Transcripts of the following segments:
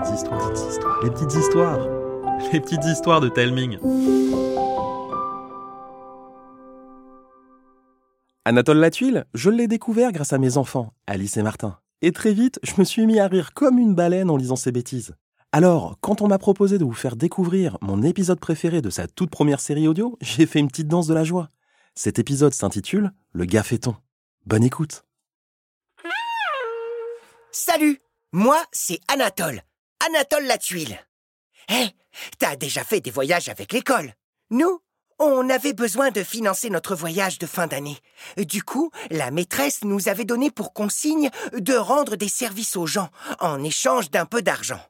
petites histoires, les petites histoires, les petites histoires de Telming. Anatole Latuile, je l'ai découvert grâce à mes enfants, Alice et Martin. Et très vite, je me suis mis à rire comme une baleine en lisant ses bêtises. Alors, quand on m'a proposé de vous faire découvrir mon épisode préféré de sa toute première série audio, j'ai fait une petite danse de la joie. Cet épisode s'intitule Le Gaffeton. Bonne écoute. Salut Moi, c'est Anatole. Anatole la tuile. Hé, t'as déjà fait des voyages avec l'école. Nous, on avait besoin de financer notre voyage de fin d'année. Du coup, la maîtresse nous avait donné pour consigne de rendre des services aux gens en échange d'un peu d'argent.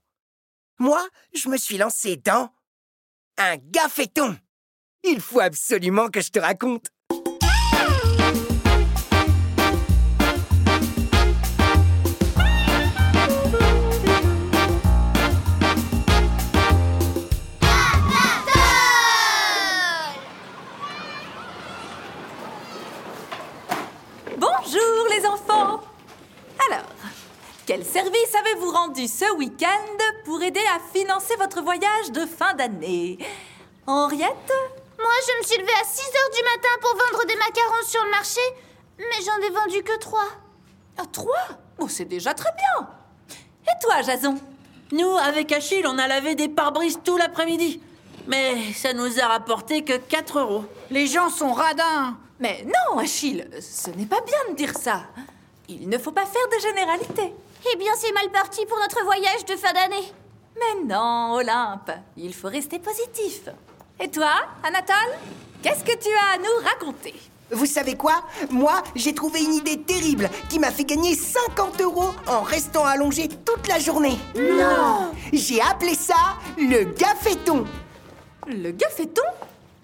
Moi, je me suis lancé dans un gaffeton. Il faut absolument que je te raconte. Alors, quel service avez-vous rendu ce week-end pour aider à financer votre voyage de fin d'année? Henriette? Moi, je me suis levée à 6 heures du matin pour vendre des macarons sur le marché, mais j'en ai vendu que 3. Ah, Trois? Oh, c'est déjà très bien Et toi, Jason? Nous, avec Achille, on a lavé des pare-brises tout l'après-midi. Mais ça nous a rapporté que 4 euros. Les gens sont radins. Mais non, Achille, ce n'est pas bien de dire ça. Il ne faut pas faire de généralité. Eh bien, c'est mal parti pour notre voyage de fin d'année. Mais non, Olympe, il faut rester positif. Et toi, Anatole Qu'est-ce que tu as à nous raconter? Vous savez quoi? Moi, j'ai trouvé une idée terrible qui m'a fait gagner 50 euros en restant allongé toute la journée. Non J'ai appelé ça le gaffeton. Le gaffeton?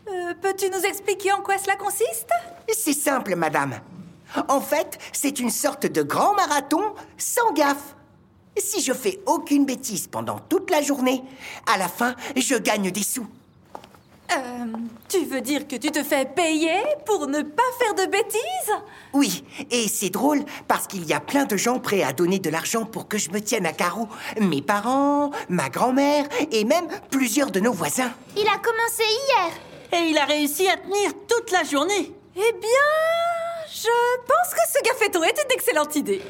Euh, Peux-tu nous expliquer en quoi cela consiste? C'est simple, madame. En fait, c'est une sorte de grand marathon sans gaffe. Si je fais aucune bêtise pendant toute la journée, à la fin, je gagne des sous. Euh, tu veux dire que tu te fais payer pour ne pas faire de bêtises? Oui, et c'est drôle parce qu'il y a plein de gens prêts à donner de l'argent pour que je me tienne à carreau. Mes parents, ma grand-mère et même plusieurs de nos voisins. Il a commencé hier. Et il a réussi à tenir toute la journée. Eh bien, je pense que ce gaffeton est une excellente idée.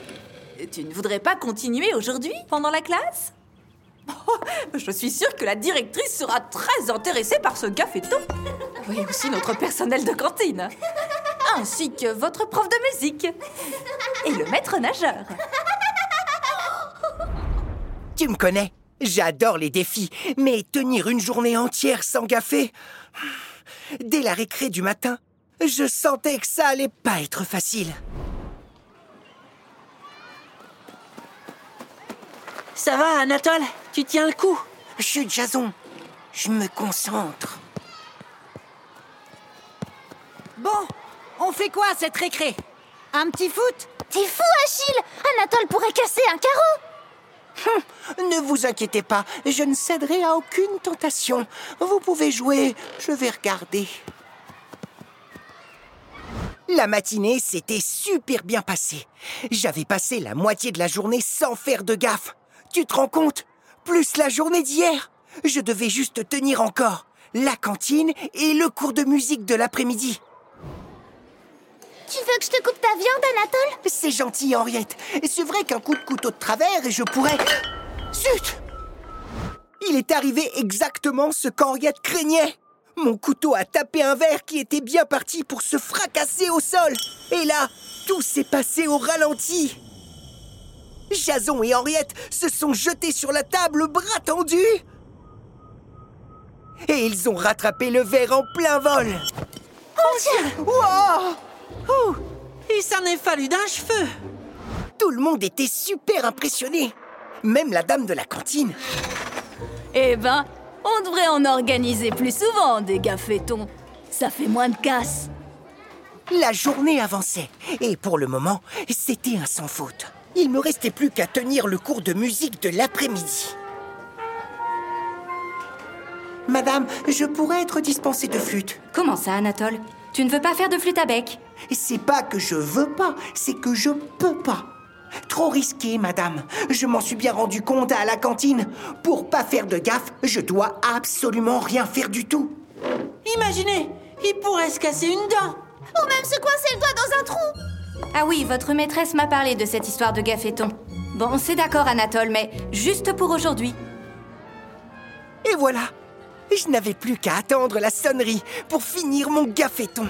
Tu ne voudrais pas continuer aujourd'hui, pendant la classe? Oh, Je suis sûre que la directrice sera très intéressée par ce gaffeton. Oui, aussi notre personnel de cantine. Ainsi que votre prof de musique. Et le maître nageur. Tu me connais J'adore les défis, mais tenir une journée entière sans gaffer... Dès la récré du matin, je sentais que ça allait pas être facile. Ça va, Anatole? Tu tiens le coup? Chut, Jason, je me concentre. Bon, on fait quoi à cette récré? Un petit foot? T'es fou, Achille Anatole pourrait casser un carreau. Ne vous inquiétez pas, je ne céderai à aucune tentation. Vous pouvez jouer, je vais regarder. La matinée s'était super bien passée. J'avais passé la moitié de la journée sans faire de gaffe. Tu te rends compte? Plus la journée d'hier. Je devais juste tenir encore la cantine et le cours de musique de l'après-midi. Tu veux que je te coupe ta viande, Anatole? C'est gentil, Henriette. C'est vrai qu'un coup de couteau de travers et je pourrais... Zut Il est arrivé exactement ce qu'Henriette craignait. Mon couteau a tapé un verre qui était bien parti pour se fracasser au sol. Et là, tout s'est passé au ralenti. Jason et Henriette se sont jetés sur la table, bras tendus. Et ils ont rattrapé le verre en plein vol. Wow Ouh Il s'en est fallu d'un cheveu Tout le monde était super impressionné. Même la dame de la cantine. Eh ben, on devrait en organiser plus souvent des gaffetons. Ça fait moins de casse. La journée avançait. Et pour le moment, c'était un sans faute. Il me restait plus qu'à tenir le cours de musique de l'après-midi. Madame, je pourrais être dispensé de flûte. Comment ça, Anatole? Tu ne veux pas faire de flûte à bec? C'est pas que je veux pas, c'est que je peux pas. Trop risqué, madame. Je m'en suis bien rendu compte à la cantine. Pour pas faire de gaffe, je dois absolument rien faire du tout. Imaginez, il pourrait se casser une dent. Ou même se coincer le doigt dans un trou Ah oui, votre maîtresse m'a parlé de cette histoire de gaffeton. Bon, c'est d'accord, Anatole, mais juste pour aujourd'hui. Et voilà. Je n'avais plus qu'à attendre la sonnerie pour finir mon gaffeton.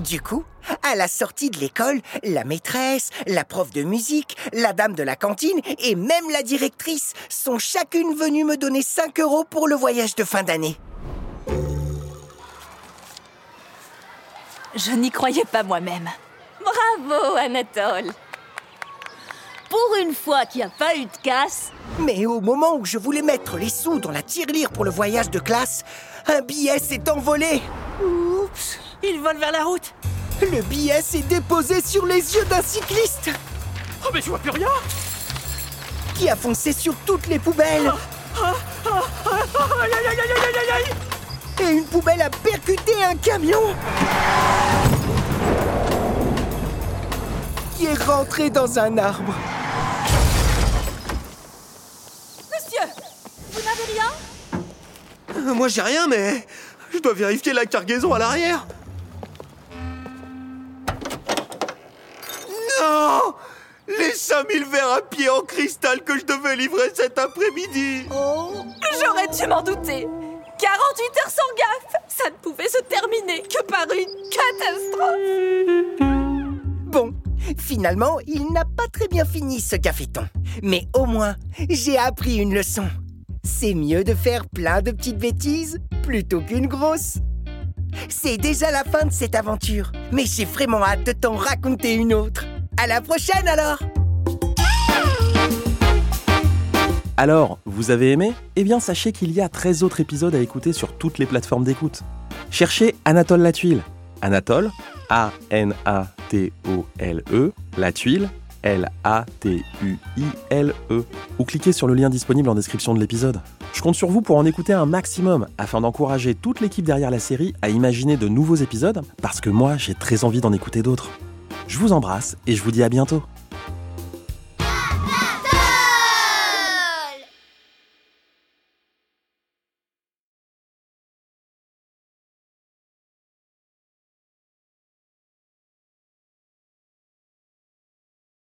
Du coup, à la sortie de l'école, la maîtresse, la prof de musique, la dame de la cantine et même la directrice sont chacune venues me donner 5 euros pour le voyage de fin d'année. Je n'y croyais pas moi-même. Bravo, Anatole Pour une fois qu'il n'y a pas eu de casse, Mais au moment où je voulais mettre les sous dans la tirelire pour le voyage de classe, un billet s'est envolé. Oups, il vole vers la route. Le billet s'est déposé sur les yeux d'un cycliste Oh, mais je vois plus rien qui a foncé sur toutes les poubelles. Et une poubelle a percuté un camion qui est rentré dans un arbre. monsieur, vous n'avez rien? Euh, Moi j'ai rien, mais je dois vérifier la cargaison à l'arrière. 5000 verres à pied en cristal que je devais livrer cet après-midi J'aurais dû m'en douter 48 heures sans gaffe Ça ne pouvait se terminer que par une catastrophe Bon, finalement, il n'a pas très bien fini ce caféton. Mais au moins, j'ai appris une leçon. C'est mieux de faire plein de petites bêtises plutôt qu'une grosse. C'est déjà la fin de cette aventure, mais j'ai vraiment hâte de t'en raconter une autre. À la prochaine alors Alors, vous avez aimé? Eh bien, sachez qu'il y a 13 autres épisodes à écouter sur toutes les plateformes d'écoute. Cherchez Anatole la tuile. Anatole, A-N-A-T-O-L-E, la tuile, L-A-T-U-I-L-E. E. Ou cliquez sur le lien disponible en description de l'épisode. Je compte sur vous pour en écouter un maximum afin d'encourager toute l'équipe derrière la série à imaginer de nouveaux épisodes parce que moi, j'ai très envie d'en écouter d'autres. Je vous embrasse et je vous dis à bientôt.